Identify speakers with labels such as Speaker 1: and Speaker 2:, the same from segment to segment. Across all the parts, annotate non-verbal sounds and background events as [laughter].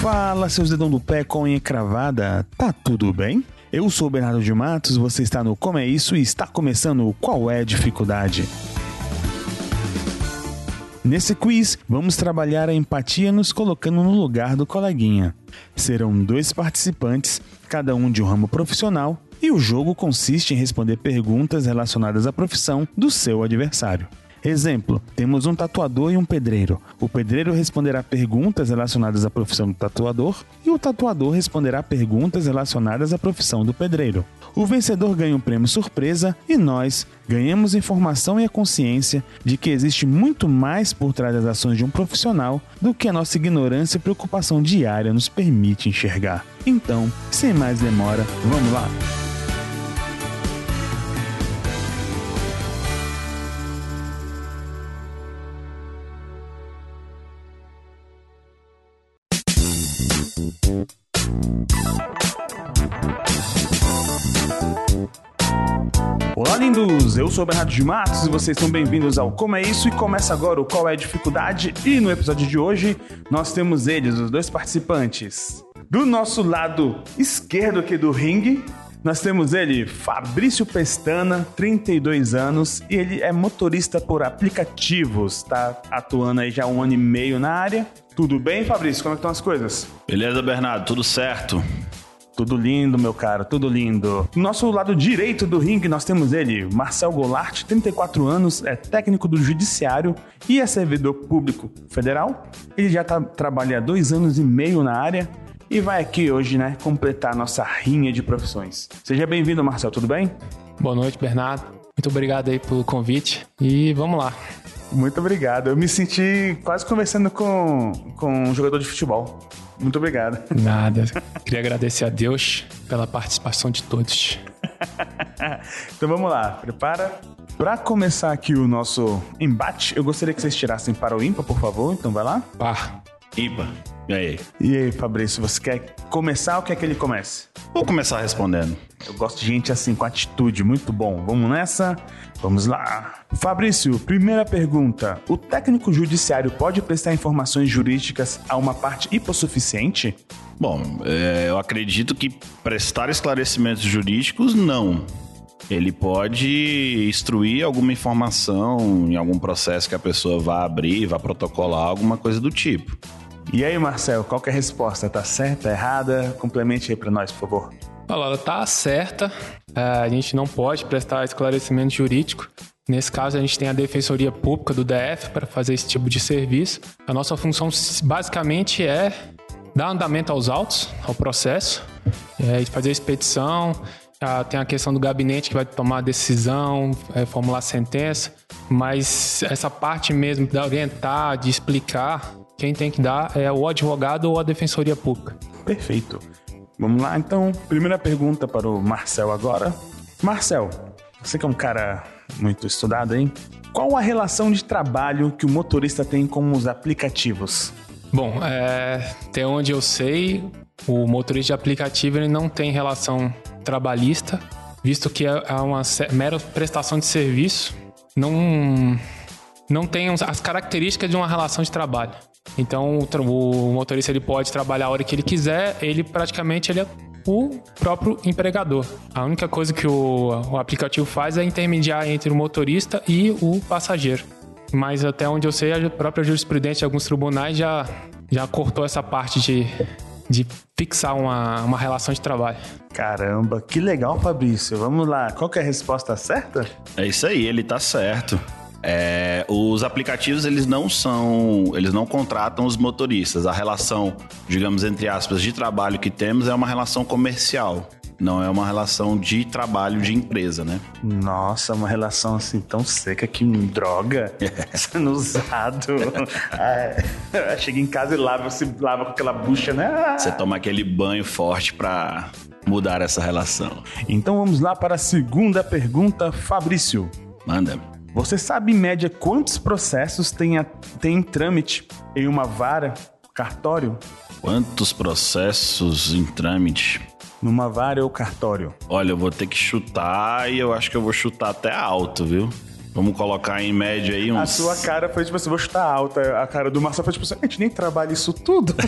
Speaker 1: Fala, seus dedão do pé com unha cravada, tá tudo bem? Eu sou Bernardo de Matos, você está no Como é Isso e está começando Qual é a Dificuldade? Nesse quiz, vamos trabalhar a empatia nos colocando no lugar do coleguinha. Serão dois participantes, cada um de um ramo profissional, e o jogo consiste em responder perguntas relacionadas à profissão do seu adversário. Exemplo: temos um tatuador e um pedreiro. O pedreiro responderá perguntas relacionadas à profissão do tatuador e o tatuador responderá perguntas relacionadas à profissão do pedreiro. O vencedor ganha um prêmio surpresa e nós ganhamos informação e a consciência de que existe muito mais por trás das ações de um profissional do que a nossa ignorância e preocupação diária nos permite enxergar. Então, sem mais demora, vamos lá! Olá, lindos! Eu sou o Bernardo de Matos e vocês são bem-vindos ao Como é Isso e começa agora o Qual é a Dificuldade. E no episódio de hoje nós temos eles, os dois participantes. Do nosso lado esquerdo aqui do ringue, nós temos ele, Fabrício Pestana, 32 anos, e ele é motorista por aplicativos, está atuando aí já um ano e meio na área. Tudo bem, Fabrício? Como é estão as coisas?
Speaker 2: Beleza, Bernardo, tudo certo.
Speaker 1: Tudo lindo, meu cara, tudo lindo. Do nosso lado direito do ringue, nós temos ele, Marcel Golart, 34 anos, é técnico do Judiciário e é servidor público federal. Ele já tá, trabalha há dois anos e meio na área e vai aqui hoje, né, completar a nossa rinha de profissões. Seja bem-vindo, Marcel, tudo bem?
Speaker 3: Boa noite, Bernardo. Muito obrigado aí pelo convite e vamos lá.
Speaker 1: Muito obrigado. Eu me senti quase conversando com, com um jogador de futebol. Muito obrigado.
Speaker 3: Nada. Queria agradecer a Deus pela participação de todos. [laughs]
Speaker 1: então vamos lá, prepara. Para começar aqui o nosso embate, eu gostaria que vocês tirassem para o ímpar, por favor. Então vai lá.
Speaker 3: Par.
Speaker 2: Ímpar. E aí?
Speaker 1: E aí, Fabrício, você quer começar ou quer que ele comece?
Speaker 2: Vou começar respondendo.
Speaker 1: Eu gosto de gente assim, com atitude, muito bom. Vamos nessa? Vamos lá. Fabrício, primeira pergunta. O técnico judiciário pode prestar informações jurídicas a uma parte hipossuficiente?
Speaker 2: Bom, é, eu acredito que prestar esclarecimentos jurídicos, não. Ele pode instruir alguma informação em algum processo que a pessoa vá abrir, vá protocolar, alguma coisa do tipo.
Speaker 1: E aí, Marcel, qual é a resposta? Tá certa, errada? Complemente aí para nós, por favor.
Speaker 3: Ela tá certa. É, a gente não pode prestar esclarecimento jurídico. Nesse caso, a gente tem a Defensoria Pública do DF para fazer esse tipo de serviço. A nossa função basicamente é dar andamento aos autos, ao processo, é, fazer a expedição. tem a questão do gabinete que vai tomar a decisão, é, formular sentença, mas essa parte mesmo de orientar, de explicar, quem tem que dar é o advogado ou a Defensoria Pública.
Speaker 1: Perfeito. Vamos lá, então. Primeira pergunta para o Marcel agora. Marcel, você que é um cara muito estudado, hein? Qual a relação de trabalho que o motorista tem com os aplicativos?
Speaker 3: Bom, é, até onde eu sei, o motorista de aplicativo ele não tem relação trabalhista, visto que é, é uma mera prestação de serviço, não, não tem as características de uma relação de trabalho. Então o, motorista ele pode trabalhar a hora que ele quiser, ele praticamente ele é o próprio empregador. A única coisa que o, o aplicativo faz é intermediar entre o motorista e o passageiro. Mas até onde eu sei, a própria jurisprudência de alguns tribunais já, já cortou essa parte de, de fixar uma, uma relação de trabalho.
Speaker 1: Caramba, que legal, Fabrício. Vamos lá, qual que é a resposta certa?
Speaker 2: É isso aí, ele tá certo. É, os aplicativos eles não são, eles não contratam os motoristas. A relação, digamos entre aspas, de trabalho que temos é uma relação comercial. Não é uma relação de trabalho de empresa, né?
Speaker 1: Nossa, uma relação assim tão seca que droga. [laughs] Sendo usado. [laughs] ah, chega em casa e lava, se lava com aquela bucha, né?
Speaker 2: Você toma aquele banho forte pra mudar essa relação.
Speaker 1: Então vamos lá para a segunda pergunta, Fabrício.
Speaker 2: Manda.
Speaker 1: Você sabe em média quantos processos tem, a, tem em trâmite em uma vara, cartório?
Speaker 2: Quantos processos em trâmite?
Speaker 1: Numa vara ou cartório?
Speaker 2: Olha, eu vou ter que chutar e eu acho que eu vou chutar até alto, viu? Vamos colocar em média aí uns.
Speaker 1: A sua cara foi tipo assim, vou chutar alta. A cara do Marcelo foi tipo assim, a gente nem trabalha isso tudo. [laughs]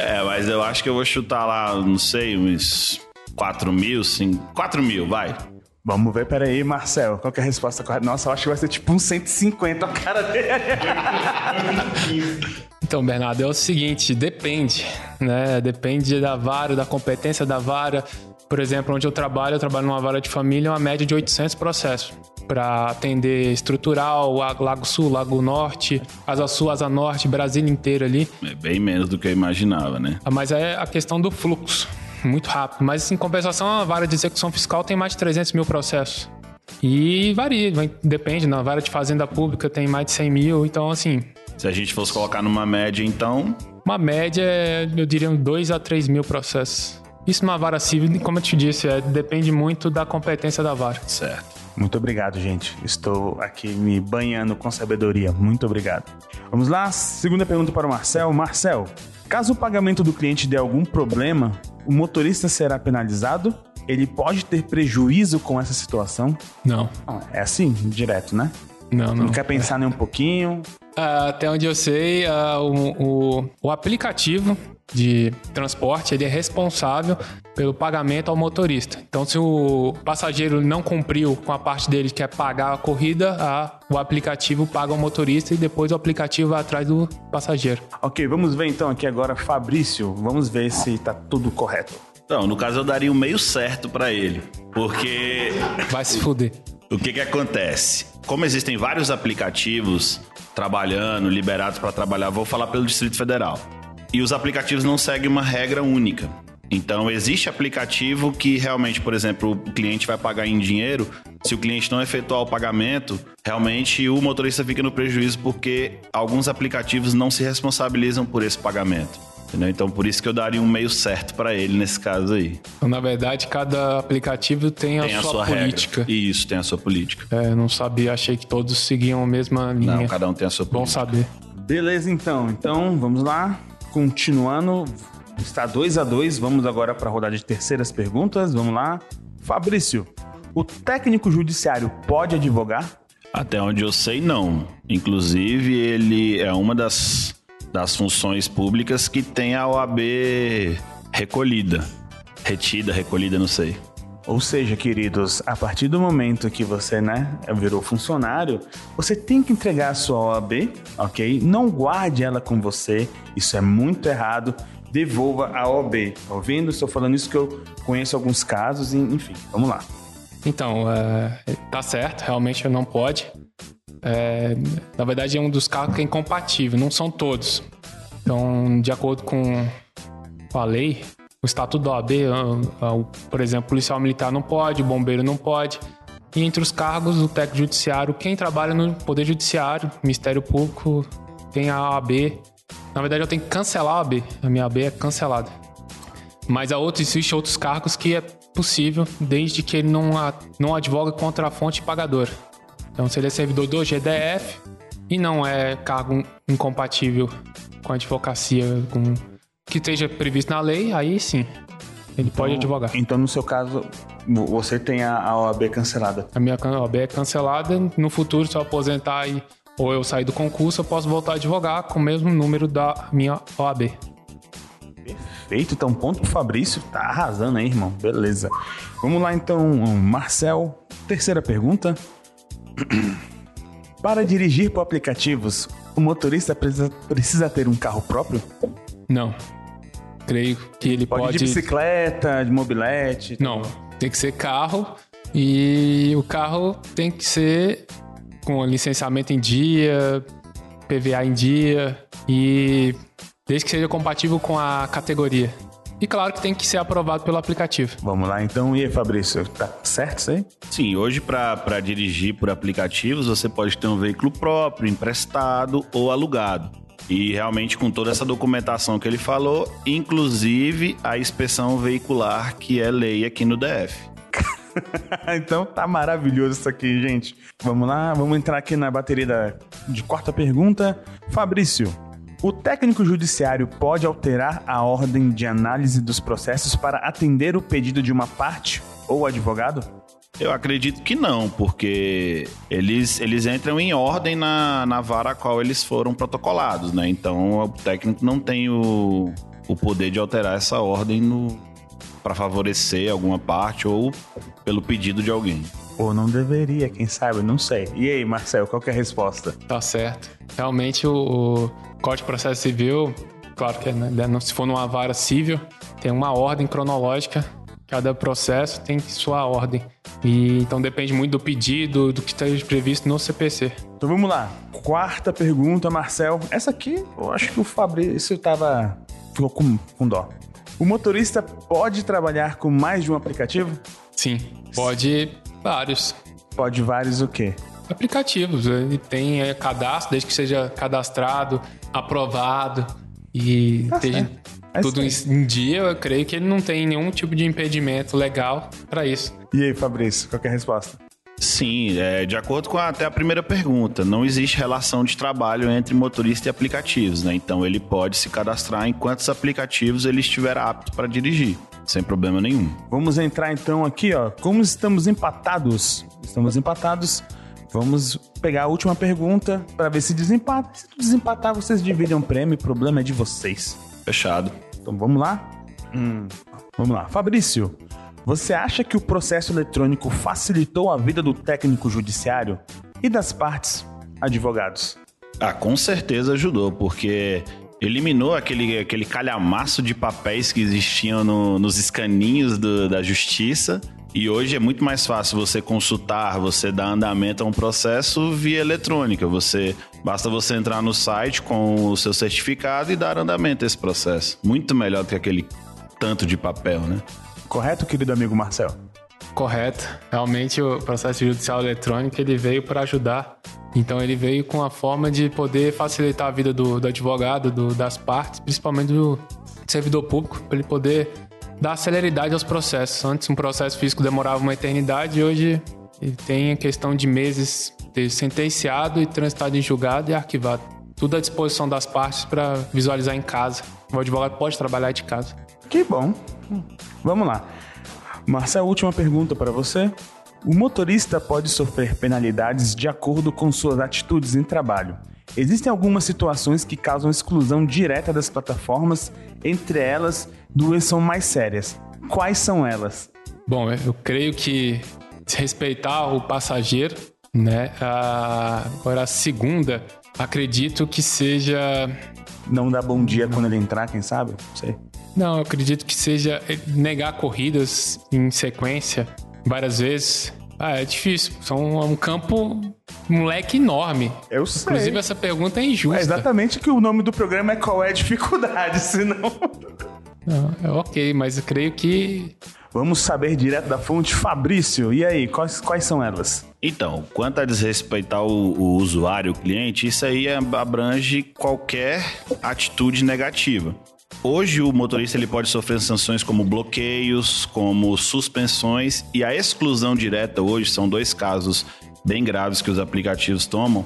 Speaker 2: é, mas eu acho que eu vou chutar lá, não sei, uns 4 mil, 5. 4 mil, vai.
Speaker 1: Vamos ver, peraí, Marcel, qual que é a resposta correta? Nossa, eu acho que vai ser tipo uns 150 a cara dele.
Speaker 3: Então, Bernardo, é o seguinte, depende, né? Depende da vara, da competência da vara. Por exemplo, onde eu trabalho, eu trabalho numa vara de família, uma média de 800 processos para atender estrutural, Lago Sul, Lago Norte, Asa Sul, Asa Norte, Brasília inteira ali.
Speaker 2: É bem menos do que eu imaginava, né?
Speaker 3: Mas é a questão do fluxo muito rápido. Mas em compensação, a vara de execução fiscal tem mais de 300 mil processos. E varia, depende. Na vara de fazenda pública tem mais de 100 mil, então assim.
Speaker 2: Se a gente fosse colocar numa média, então.
Speaker 3: Uma média, eu diria, 2 a 3 mil processos. Isso numa vara civil, como eu te disse, é, depende muito da competência da vara.
Speaker 2: Certo.
Speaker 1: Muito obrigado, gente. Estou aqui me banhando com sabedoria. Muito obrigado. Vamos lá, segunda pergunta para o Marcel. Marcel, caso o pagamento do cliente dê algum problema, o motorista será penalizado? Ele pode ter prejuízo com essa situação?
Speaker 3: Não.
Speaker 1: É assim, direto, né?
Speaker 3: Não, não.
Speaker 1: Não quer pensar nem um pouquinho?
Speaker 3: Uh, até onde eu sei, uh, o, o, o, aplicativo de transporte ele é responsável pelo pagamento ao motorista. Então, se o passageiro não cumpriu com a parte dele, que é pagar a corrida, a, o aplicativo paga o motorista e depois o aplicativo vai atrás do passageiro.
Speaker 1: Ok, vamos ver então aqui agora, Fabrício. Vamos ver se está tudo correto.
Speaker 2: Então, no caso eu daria o um meio certo para ele, porque
Speaker 3: vai se fuder.
Speaker 2: O que que acontece? Como existem vários aplicativos trabalhando, liberados para trabalhar, vou falar pelo Distrito Federal. E os aplicativos não seguem uma regra única. Então, existe aplicativo que realmente, por exemplo, o cliente vai pagar em dinheiro. Se o cliente não efetuar o pagamento, realmente o motorista fica no prejuízo porque alguns aplicativos não se responsabilizam por esse pagamento. Entendeu? Então, por isso que eu daria um meio certo para ele nesse caso aí.
Speaker 3: Então, na verdade, cada aplicativo tem, tem a, sua, sua política.
Speaker 2: Regra. Isso, tem a sua política.
Speaker 3: É, não sabia, achei que todos seguiam a mesma linha.
Speaker 2: Não, cada um tem a sua política.
Speaker 3: Bom saber.
Speaker 1: Beleza, então. Então, vamos lá. Continuando, está 2 a 2 Vamos agora para a rodada de terceiras perguntas. Vamos lá. Fabrício, o técnico judiciário pode advogar?
Speaker 2: Até onde eu sei, não. Inclusive, ele é uma das das funções públicas que tem a OAB recolhida. Retida, recolhida, não sei.
Speaker 1: Ou seja, queridos, a partir do momento que você, né, virou funcionário, você tem que entregar a sua OAB, ok? Não guarde ela com você, isso é muito errado. Devolva a OAB. Tá ouvindo? Estou falando isso que eu conheço alguns casos, enfim, vamos lá.
Speaker 3: Então, é, tá certo, realmente não pode. É, na verdade, é um dos carros que é incompatível, não são todos. Então, de acordo com a lei, o estatuto da OAB, por exemplo, policial militar não pode, bombeiro não pode. E entre os cargos, o técnico judiciário, quem trabalha no Poder Judiciário, Ministério Público, tem a OAB. Na verdade, eu tenho que cancelar a OAB. A minha OAB é cancelada. Mas a outra, existe outros cargos que é possível, desde que ele não, não advoga contra a fonte pagadora. Então, se ele é servidor do GDF e não é cargo incompatível com a advocacia com, que esteja previsto na lei, aí sim, ele então, pode advogar.
Speaker 1: Então, no seu caso, você tem a, a OAB cancelada?
Speaker 3: A minha OAB é cancelada. No futuro, se eu aposentar e, ou eu sair do concurso, eu posso voltar a advogar com o mesmo número da minha OAB.
Speaker 1: Perfeito, então ponto pro Fabrício, tá arrasando aí, irmão. Beleza. Vamos lá então, Marcel. Terceira pergunta. [clears throat] Para dirigir por aplicativos, o motorista precisa, precisa ter um carro próprio?
Speaker 3: Não. Creio que ele pode. Pode
Speaker 1: de bicicleta, de mobilete?
Speaker 3: Não. Tem que ser carro e o carro tem que ser com licenciamento em dia, PVA em dia e desde que seja compatível com a categoria. E claro que tem que ser aprovado pelo aplicativo.
Speaker 1: Vamos lá então. E aí, Fabrício, tá certo isso aí?
Speaker 2: Sim, hoje para dirigir por aplicativos você pode ter um veículo próprio, emprestado ou alugado. E realmente com toda essa documentação que ele falou, inclusive a inspeção veicular que é lei aqui no DF. [laughs]
Speaker 1: então tá maravilhoso isso aqui, gente. Vamos lá, vamos entrar aqui na bateria da, de quarta pergunta. Fabrício, o técnico judiciário pode alterar a ordem de análise dos processos para atender o pedido de uma parte ou advogado?
Speaker 2: Eu acredito que não, porque eles, eles entram em ordem na, na vara a qual eles foram protocolados, né? Então o técnico não tem o, o poder de alterar essa ordem no para favorecer alguma parte ou pelo pedido de alguém.
Speaker 1: Ou não deveria, quem sabe, não sei. E aí, Marcel, qual é a resposta?
Speaker 3: Tá certo. Realmente o, o Código de Processo Civil, claro que né, se for numa vara civil, tem uma ordem cronológica. Cada processo tem sua ordem. E então depende muito do pedido, do que esteja previsto no CPC.
Speaker 1: Então vamos lá. Quarta pergunta, Marcel. Essa aqui, eu acho que o Fabrício tava ficou com, com dó. O motorista pode trabalhar com mais de um aplicativo?
Speaker 3: Sim, pode vários.
Speaker 1: Pode vários o quê?
Speaker 3: Aplicativos. Ele tem é, cadastro, desde que seja cadastrado, aprovado e tá esteja é tudo em, em dia. Eu creio que ele não tem nenhum tipo de impedimento legal para isso.
Speaker 1: E aí, Fabrício, qual é a resposta?
Speaker 2: Sim, é, de acordo com a, até a primeira pergunta, não existe relação de trabalho entre motorista e aplicativos, né? Então ele pode se cadastrar em quantos aplicativos ele estiver apto para dirigir, sem problema nenhum.
Speaker 1: Vamos entrar então aqui, ó. Como estamos empatados? Estamos empatados. Vamos pegar a última pergunta para ver se desempata. Se desempatar, vocês dividem um prêmio. O problema é de vocês.
Speaker 2: Fechado.
Speaker 1: Então vamos lá? Hum, vamos lá. Fabrício, você acha que o processo eletrônico facilitou a vida do técnico judiciário e das partes advogados?
Speaker 2: Ah, com certeza ajudou, porque eliminou aquele, aquele calhamaço de papéis que existiam no, nos escaninhos do, da justiça. E hoje é muito mais fácil você consultar, você dar andamento a um processo via eletrônica. Você basta você entrar no site com o seu certificado e dar andamento a esse processo. Muito melhor do que aquele tanto de papel, né?
Speaker 1: Correto, querido amigo Marcel?
Speaker 3: Correto. Realmente o processo judicial eletrônico ele veio para ajudar. Então ele veio com a forma de poder facilitar a vida do, do advogado, do, das partes, principalmente do servidor público, para ele poder dar celeridade aos processos. Antes um processo físico demorava uma eternidade, hoje tem a questão de meses de sentenciado e transitado em julgado e arquivado. Tudo à disposição das partes para visualizar em casa. O advogado pode trabalhar de casa.
Speaker 1: Que bom. Vamos lá. Marcel, última pergunta para você. O motorista pode sofrer penalidades de acordo com suas atitudes em trabalho. Existem algumas situações que causam exclusão direta das plataformas, entre elas, duas são mais sérias. Quais são elas?
Speaker 3: Bom, eu creio que respeitar o passageiro, né? agora a segunda, acredito que seja
Speaker 1: não dar bom dia quando ele entrar, quem sabe? Não sei.
Speaker 3: Não, eu acredito que seja negar corridas em sequência várias vezes. Ah, é difícil. São um campo, um leque enorme.
Speaker 1: Eu sei.
Speaker 3: Inclusive, essa pergunta é injusta. É
Speaker 1: exatamente que o nome do programa é Qual é a Dificuldade, [laughs] senão.
Speaker 3: Não, é ok, mas eu creio que.
Speaker 1: Vamos saber direto da fonte. Fabrício, e aí, quais, quais são elas?
Speaker 2: Então, quanto a desrespeitar o, o usuário, o cliente, isso aí abrange qualquer atitude negativa. Hoje o motorista ele pode sofrer sanções como bloqueios, como suspensões e a exclusão direta hoje são dois casos bem graves que os aplicativos tomam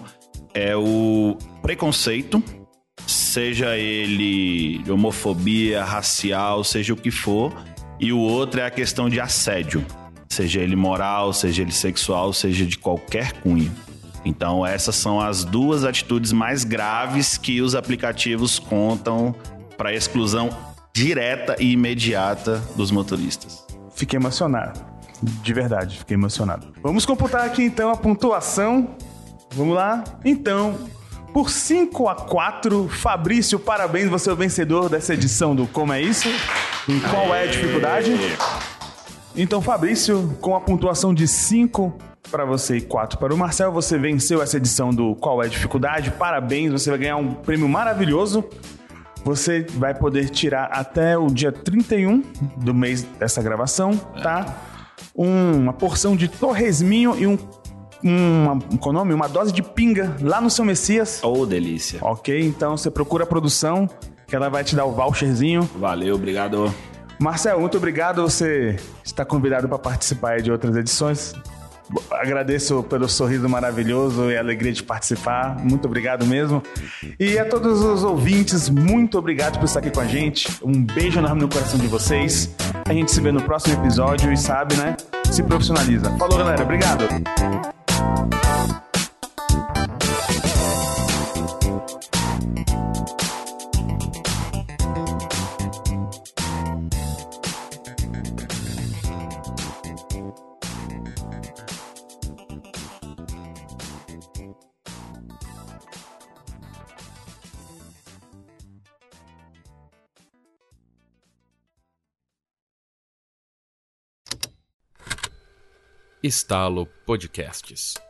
Speaker 2: é o preconceito, seja ele homofobia, racial, seja o que for, e o outro é a questão de assédio, seja ele moral, seja ele sexual, seja de qualquer cunho. Então essas são as duas atitudes mais graves que os aplicativos contam para exclusão direta e imediata dos motoristas.
Speaker 1: Fiquei emocionado. De verdade, fiquei emocionado. Vamos computar aqui então a pontuação. Vamos lá? Então, por 5 a 4, Fabrício, parabéns, você é o vencedor dessa edição do Como é Isso? Em qual é a dificuldade? Então, Fabrício, com a pontuação de 5 para você e 4 para o Marcel, você venceu essa edição do Qual é a Dificuldade. Parabéns, você vai ganhar um prêmio maravilhoso você vai poder tirar até o dia 31 do mês dessa gravação, tá? Uma porção de torresminho e um uma, qual é nome? uma dose de pinga lá no seu Messias.
Speaker 2: Oh, delícia.
Speaker 1: Ok, então você procura a produção, que ela vai te dar o voucherzinho.
Speaker 2: Valeu, obrigado.
Speaker 1: Marcel, muito obrigado. Você está convidado para participar de outras edições. Agradeço pelo sorriso maravilhoso e a alegria de participar. Muito obrigado mesmo. E a todos os ouvintes, muito obrigado por estar aqui com a gente. Um beijo enorme no coração de vocês. A gente se vê no próximo episódio e sabe, né? Se profissionaliza. Falou, galera. Obrigado.
Speaker 4: Estalo Podcasts.